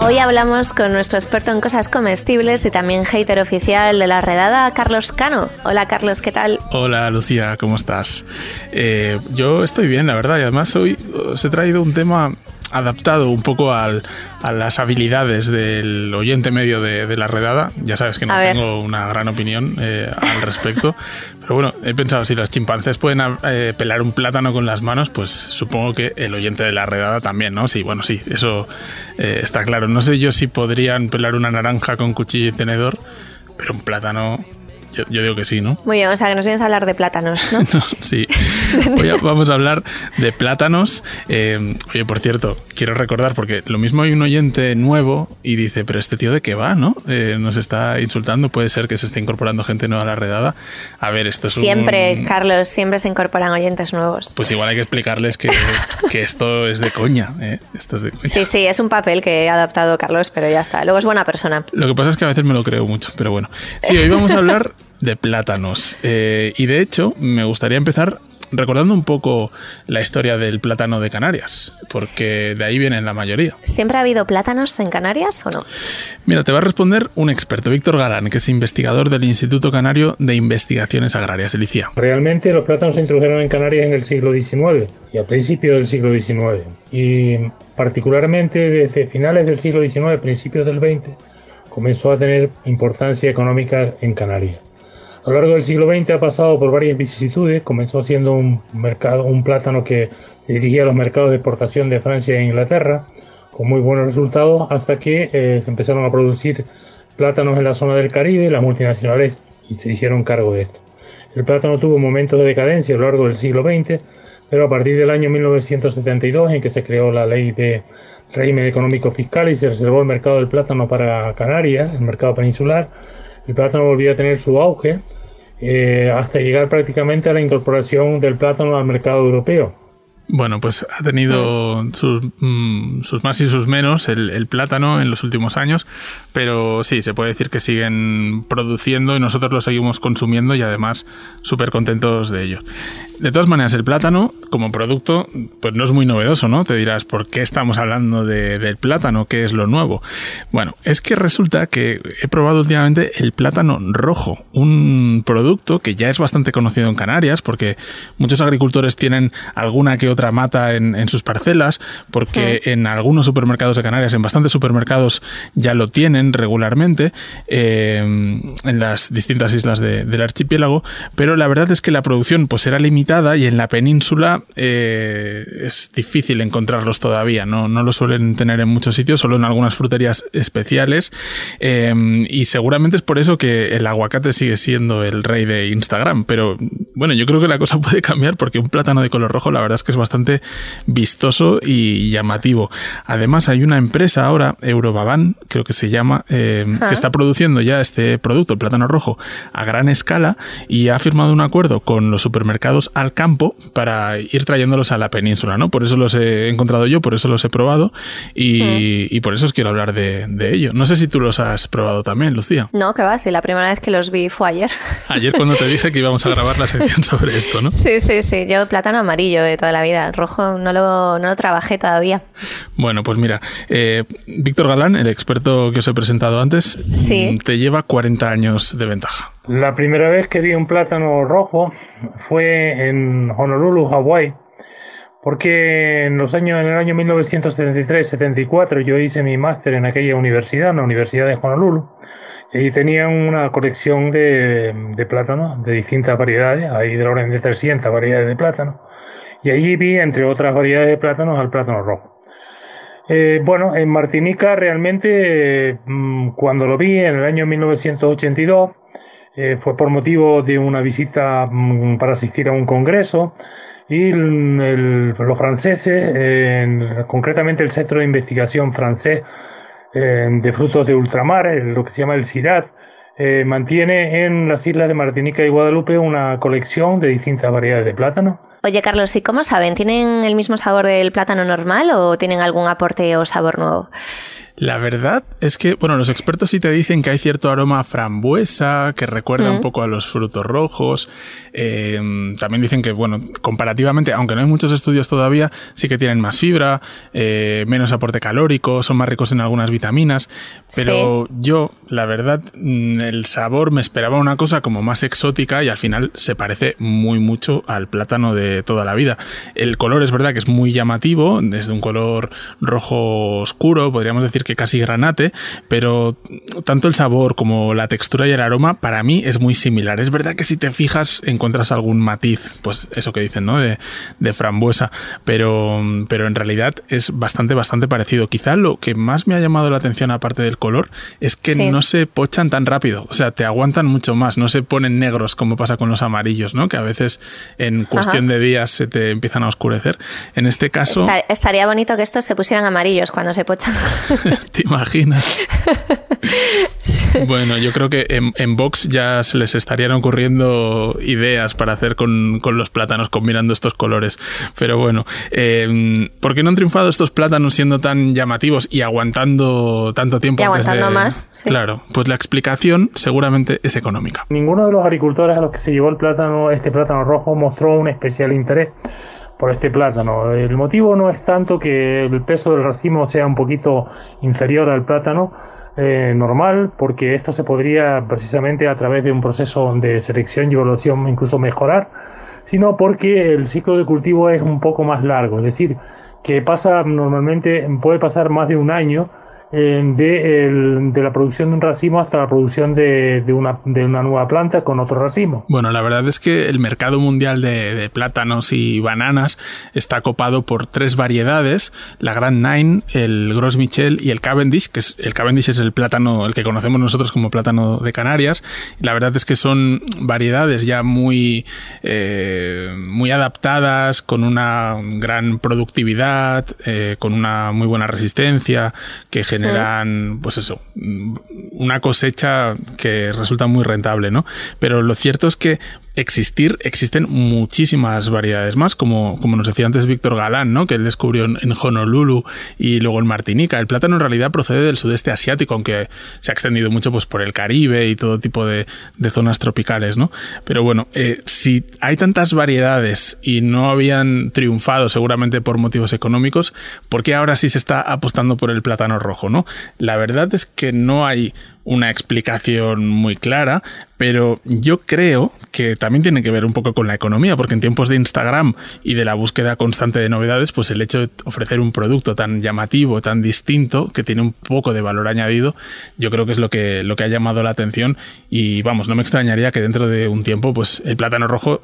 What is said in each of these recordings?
Hoy hablamos con nuestro experto en cosas comestibles y también hater oficial de la redada, Carlos Cano. Hola Carlos, ¿qué tal? Hola Lucía, ¿cómo estás? Eh, yo estoy bien, la verdad, y además hoy os he traído un tema adaptado un poco al, a las habilidades del oyente medio de, la redada. Ya sabes que no tengo una gran opinión eh, al respecto. Pero bueno, he pensado, si los chimpancés pueden eh, pelar un plátano con las manos, pues supongo que el oyente de la redada también, ¿no? Sí, bueno, sí, eso eh, está claro. No sé yo si podrían pelar una naranja con cuchillo y tenedor, pero un plátano yo, digo que sí, ¿no? Muy bien, o sea, que nos vienes a hablar de plátanos, ¿no? sí. Hoy vamos a hablar de plátanos. Eh, oye, por cierto, quiero recordar, porque lo mismo hay un oyente nuevo y dice, pero este tío de qué va, ¿no? Eh, nos está insultando, puede ser que se esté incorporando gente nueva a la redada. A ver, esto es Siempre, Carlos, siempre se incorporan oyentes nuevos. Pues igual hay que explicarles que, que esto es de coña, ¿eh? Esto es de coña. Sí, sí, es un papel que ha adaptado Carlos, pero ya está. Luego es buena persona. Lo que pasa es que a veces me lo creo mucho, pero bueno. Sí, hoy vamos a hablar de plátanos. Eh, y de hecho, me gustaría empezar recordando un poco la historia del plátano de Canarias, porque de ahí vienen la mayoría. ¿Siempre ha habido plátanos en Canarias o no? Mira, te va a responder un experto, Víctor Galán, que es investigador del Instituto Canario de Investigaciones Agrarias, el Realmente los plátanos se introdujeron en Canarias en el siglo XIX y a principios del siglo XIX. Y particularmente desde finales del siglo XIX, principios del XX, comenzó a tener importancia económica en Canarias. A lo largo del siglo XX ha pasado por varias vicisitudes. Comenzó siendo un, mercado, un plátano que se dirigía a los mercados de exportación de Francia e Inglaterra, con muy buenos resultados, hasta que eh, se empezaron a producir plátanos en la zona del Caribe, las multinacionales y se hicieron cargo de esto. El plátano tuvo momentos de decadencia a lo largo del siglo XX, pero a partir del año 1972, en que se creó la ley de régimen económico fiscal y se reservó el mercado del plátano para Canarias, el mercado peninsular, el plátano volvió a tener su auge eh, hasta llegar prácticamente a la incorporación del plátano al mercado europeo. Bueno, pues ha tenido sus, mm, sus, más y sus menos el, plátano en los últimos años, pero sí, se puede decir que siguen produciendo y nosotros lo seguimos consumiendo y además súper contentos de ello. De todas maneras, el plátano como producto, pues no es muy novedoso, ¿no? Te dirás, ¿por qué estamos hablando del plátano? ¿Qué es lo nuevo? Bueno, es que resulta que he probado últimamente el plátano rojo, un producto que ya es bastante conocido en Canarias, porque muchos agricultores tienen alguna que otra otra mata en, sus parcelas, porque en algunos supermercados de Canarias, en bastantes supermercados ya lo tienen regularmente, eh, en las distintas islas del archipiélago, pero la verdad es que la producción pues era limitada y en la península eh, es difícil encontrarlos todavía, ¿no? no lo suelen tener en muchos sitios, solo en algunas fruterías especiales, eh, y seguramente es por eso que el aguacate sigue siendo el rey de Instagram, pero bueno, yo creo que la cosa puede cambiar porque un plátano de color rojo la verdad es que es bastante bastante vistoso y llamativo. Además, hay una empresa ahora, Eurobaban, creo que se llama, eh, que está produciendo ya este producto, el plátano rojo, a gran escala y ha firmado un acuerdo con los supermercados al campo para ir trayéndolos a la península, ¿no? Por eso los he encontrado yo, por eso los he probado y, por eso os quiero hablar de, de, ello. No sé si tú los has probado también, Lucía. No, que va, sí, la primera vez que los vi fue ayer. Ayer cuando te dije que íbamos a grabar la sección sobre esto, ¿no? Sí, sí, sí, yo plátano amarillo de toda la vida el rojo no lo, no lo trabajé todavía. Bueno, pues mira, eh, Víctor Galán, el experto que os he presentado antes, mm, te lleva 40 años de ventaja. La primera vez que vi un plátano rojo fue en Honolulu, Hawái, porque en los años, en el año 1973-74 yo hice mi máster en aquella universidad, en la Universidad de Honolulu, y tenían una colección de, de plátanos de distintas variedades, hay de orden de 300 variedades de plátano y allí vi, entre otras variedades de plátanos, al plátano rojo. Eh, bueno, en Martinica realmente, mm, cuando lo vi en el año 1982, eh, fue por motivo de una visita mm, para asistir a un congreso y los franceses, concretamente el Centro de Investigación francés de frutos de ultramar, lo que se llama el CIRAD, eh, mantiene en las islas de Martinica y Guadalupe una colección de distintas variedades de plátano Oye, Carlos, ¿y cómo saben? ¿Tienen el mismo sabor del plátano normal o tienen algún aporte o sabor nuevo? La verdad es que, bueno, los expertos sí te dicen que hay cierto aroma frambuesa que recuerda un mm. poco a los frutos rojos. Eh, también dicen que, bueno, comparativamente, aunque no hay muchos estudios todavía, sí que tienen más fibra, eh, menos aporte calórico, son más ricos en algunas vitaminas. Pero yo, la verdad, mm, el sabor me esperaba una cosa como más exótica y al final se parece muy mucho al plátano de toda la vida. El color es verdad que es muy llamativo, es de un color rojo oscuro, podríamos decir que casi granate, pero tanto el sabor como la textura y el aroma para mí es muy similar. Es verdad que si te fijas encuentras algún matiz, pues eso que dicen, ¿no? De, frambuesa, pero, pero en realidad es bastante, bastante parecido. Quizá lo que más me ha llamado la atención aparte del color es que no se pochan tan rápido, o sea, te aguantan mucho más, no se ponen negros como pasa con los amarillos, ¿no? Que a veces en cuestión de días se te empiezan a oscurecer. En este caso... estaría bonito que estos se pusieran amarillos cuando se pochan. ¿Te imaginas? Bueno, yo creo que en, en, Vox ya se les estarían ocurriendo ideas para hacer con, los plátanos combinando estos colores. Pero bueno, eh, ¿por qué no han triunfado estos plátanos siendo tan llamativos y aguantando tanto tiempo? Y aguantando más. Claro, pues la explicación seguramente es económica. Ninguno de los agricultores a los que se llevó el plátano, este plátano rojo, mostró un especial interés por este plátano. El motivo no es tanto que el peso del racimo sea un poquito inferior al plátano eh, normal, porque esto se podría precisamente a través de un proceso de selección y evaluación incluso mejorar, sino porque el ciclo de cultivo es un poco más largo, es decir, que pasa normalmente, puede pasar más de un año eh, de, la producción de un racimo hasta la producción de, una, de una nueva planta con otro racimo. Bueno, la verdad es que el mercado mundial de, plátanos y bananas está copado por tres variedades, la Grand Nine, el Gros Michel y el Cavendish, que es, el Cavendish es el plátano, el que conocemos nosotros como plátano de Canarias. La verdad es que son variedades ya muy, eh, muy adaptadas, con una gran productividad, eh, con una muy buena resistencia, que generan, pues eso, una cosecha que resulta muy rentable, ¿no? Pero lo cierto es que existir, existen muchísimas variedades más, como, como nos decía antes Víctor Galán, ¿no? que él descubrió en, Honolulu y luego en Martinica. El plátano en realidad procede del sudeste asiático, aunque se ha extendido mucho pues, por el Caribe y todo tipo de, zonas tropicales. ¿no? Pero bueno, eh, si hay tantas variedades y no habían triunfado seguramente por motivos económicos, ¿por qué ahora sí se está apostando por el plátano rojo? ¿no? La verdad es que no hay una explicación muy clara, pero yo creo que también tiene que ver un poco con la economía, porque en tiempos de Instagram y de la búsqueda constante de novedades, pues el hecho de ofrecer un producto tan llamativo, tan distinto, que tiene un poco de valor añadido, yo creo que es lo que, lo que ha llamado la atención. Y vamos, no me extrañaría que dentro de un tiempo, pues el plátano rojo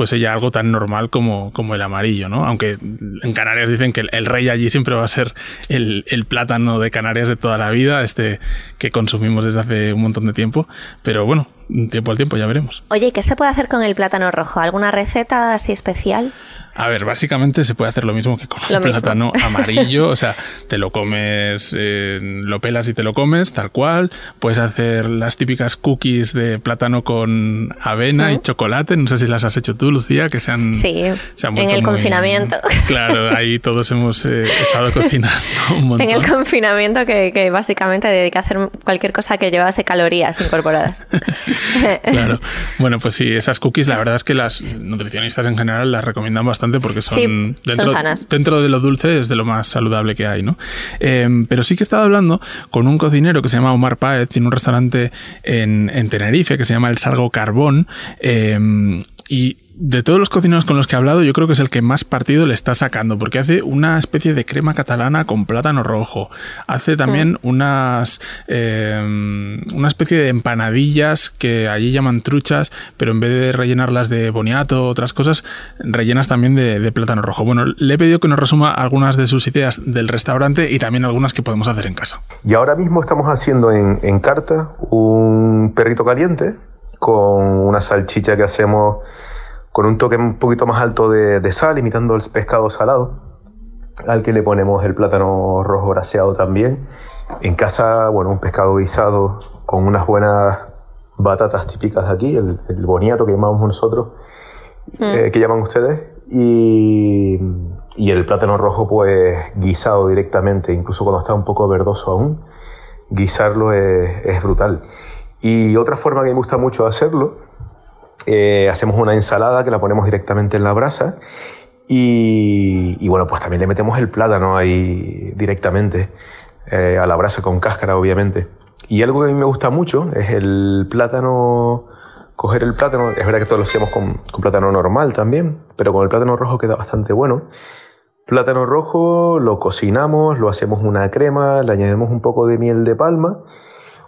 fuese ya algo tan normal como, como el amarillo, ¿no? Aunque en Canarias dicen que el, rey allí siempre va a ser el, el, plátano de Canarias de toda la vida, este que consumimos desde hace un montón de tiempo, pero bueno, tiempo al tiempo ya veremos. Oye, ¿qué se puede hacer con el plátano rojo? ¿Alguna receta así especial? A ver, básicamente se puede hacer lo mismo que con el plátano amarillo, o sea, te lo comes, eh, lo pelas y te lo comes, tal cual. Puedes hacer las típicas cookies de plátano con avena y chocolate, no sé si las has hecho tú, Lucía, que se han... Sí, en el confinamiento. Claro, ahí todos hemos eh, estado cocinando un montón. En el confinamiento que, que básicamente dedica a hacer cualquier cosa que llevase calorías incorporadas. claro. Bueno, pues sí, esas cookies la verdad es que las nutricionistas en general las recomiendan bastante porque son, dentro, sanas. dentro de lo dulce es de lo más saludable que hay, ¿no? Em, pero sí que he estado hablando con un cocinero que se llama Omar Paez, tiene un restaurante en, en Tenerife que se llama El Sargo Carbón em, y de todos los cocineros con los que he hablado, yo creo que es el que más partido le está sacando, porque hace una especie de crema catalana con plátano rojo. Hace también mm. unas. Eh, una especie de empanadillas que allí llaman truchas, pero en vez de rellenarlas de boniato o otras cosas, rellenas también de, plátano rojo. Bueno, le he pedido que nos resuma algunas de sus ideas del restaurante y también algunas que podemos hacer en casa. Y ahora mismo estamos haciendo en, en carta un perrito caliente con una salchicha que hacemos con un toque un poquito más alto de, sal, imitando el pescado salado, al que le ponemos el plátano rojo braseado también. En casa, bueno, un pescado guisado con unas buenas batatas típicas de aquí, el, boniato que llamamos nosotros, mm. eh, que llaman ustedes, y, y el plátano rojo pues guisado directamente, incluso cuando está un poco verdoso aún, guisarlo es, es brutal. Y otra forma que me gusta mucho de hacerlo, eh, hacemos una ensalada que la ponemos directamente en la brasa y, y, bueno, pues también le metemos el plátano ahí directamente eh, a la brasa con cáscara, obviamente. Y algo que a mí me gusta mucho es el plátano, coger el plátano, es verdad que todos lo hacemos con, con plátano normal también, pero con el plátano rojo queda bastante bueno. Plátano rojo lo cocinamos, lo hacemos una crema, le añadimos un poco de miel de palma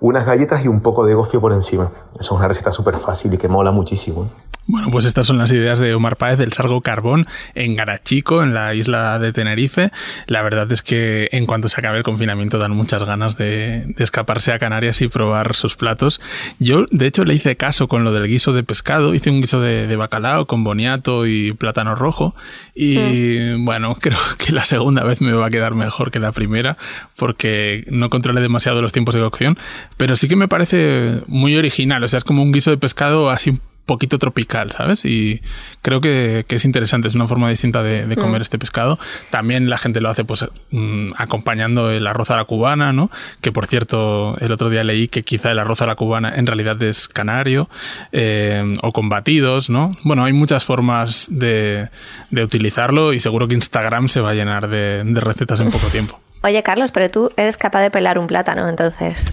unas galletas y un poco de gofio por encima. Eso es una receta súper fácil y que mola muchísimo. Bueno, pues estas son las ideas de Omar Páez del Sargo Carbón en Garachico, en la isla de Tenerife. La verdad es que en cuanto se acabe el confinamiento dan muchas ganas de, de, escaparse a Canarias y probar sus platos. Yo, de hecho, le hice caso con lo del guiso de pescado. Hice un guiso de, de bacalao con boniato y plátano rojo. Y bueno, creo que la segunda vez me va a quedar mejor que la primera porque no controlé demasiado los tiempos de cocción. Pero sí que me parece muy original. O sea, es como un guiso de pescado así poquito tropical, ¿sabes? Y creo que, que, es interesante, es una forma distinta de, de comer mm. este pescado. También la gente lo hace pues mm, acompañando el arroz a la cubana, ¿no? Que por cierto, el otro día leí que quizá el arroz a la cubana en realidad es canario, eh, o con batidos, ¿no? Bueno, hay muchas formas de, de, utilizarlo y seguro que Instagram se va a llenar de, de recetas en poco tiempo. Oye, Carlos, pero tú eres capaz de pelar un plátano, entonces.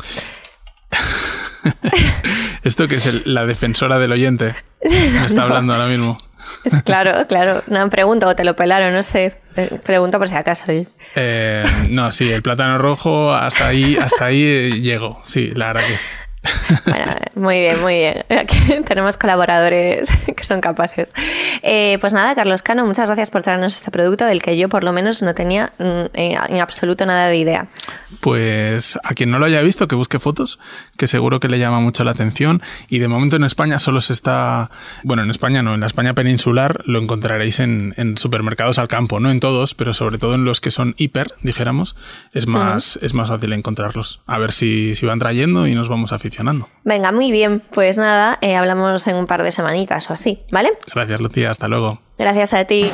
Esto que es el, la defensora del oyente. Me está hablando ahora mismo. Claro, claro. No, pregunto, o te lo pelaron, no sé. Eh, pregunto por si acaso. Eh, no, sí, el plátano rojo, hasta ahí, hasta ahí llego. Sí, la verdad que sí. Bueno, muy bien, muy bien. Aquí tenemos colaboradores que son capaces. Eh, pues nada, Carlos Cano, muchas gracias por traernos este producto del que yo por lo menos no tenía mm, en absoluto nada de idea. Pues a quien no lo haya visto, que busque fotos, que seguro que le llama mucho la atención. Y de momento en España solo se está, bueno, en España no, en la España peninsular lo encontraréis en, en supermercados al campo, no en todos, pero sobre todo en los que son hiper, dijéramos, es más, uh -huh. es más fácil encontrarlos. A ver si, si van trayendo y nos vamos aficionando. Venga, muy bien. Pues nada, eh, hablamos en un par de semanitas o así, ¿vale? Gracias, Lucía. Hasta luego. Gracias a ti.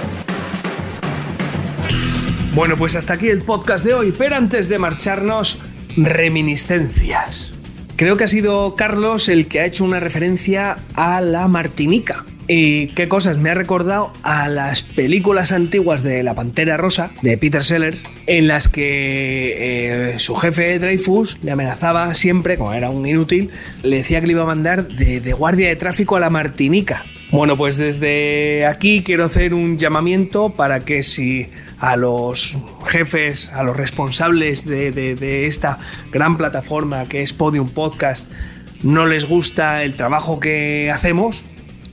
Bueno, pues hasta aquí el podcast de hoy, pero antes de marcharnos, reminiscencias. Creo que ha sido Carlos el que ha hecho una referencia a la Martinica. ¿Y qué cosas? Me ha recordado a las películas antiguas de La Pantera Rosa, de Peter Sellers, en las que eh, su jefe Dreyfus le amenazaba siempre, como era un inútil, le decía que le iba a mandar de, guardia de tráfico a la Martinica. Bueno, pues desde aquí quiero hacer un llamamiento para que si a los jefes, a los responsables de, de esta gran plataforma que es Podium Podcast, no les gusta el trabajo que hacemos,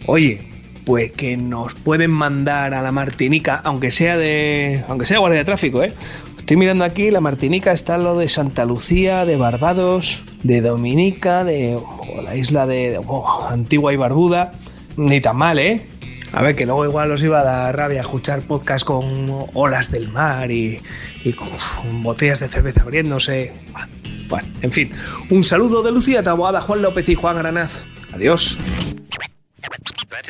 oye, pues que nos pueden mandar a la Martinica, aunque sea de. aunque sea guardia de tráfico, ¿eh? Estoy mirando aquí, la Martinica está lo de Santa Lucía, de Barbados, de Dominica, de oh, la isla de oh, Antigua y Barbuda. Ni tan mal, ¿eh? A ver, que luego igual os iba a dar rabia escuchar podcast con olas del mar y, con botellas de cerveza abriéndose. Bueno, en fin. Un saludo de Lucía Taboada, Juan López y Juan Granaz. Adiós.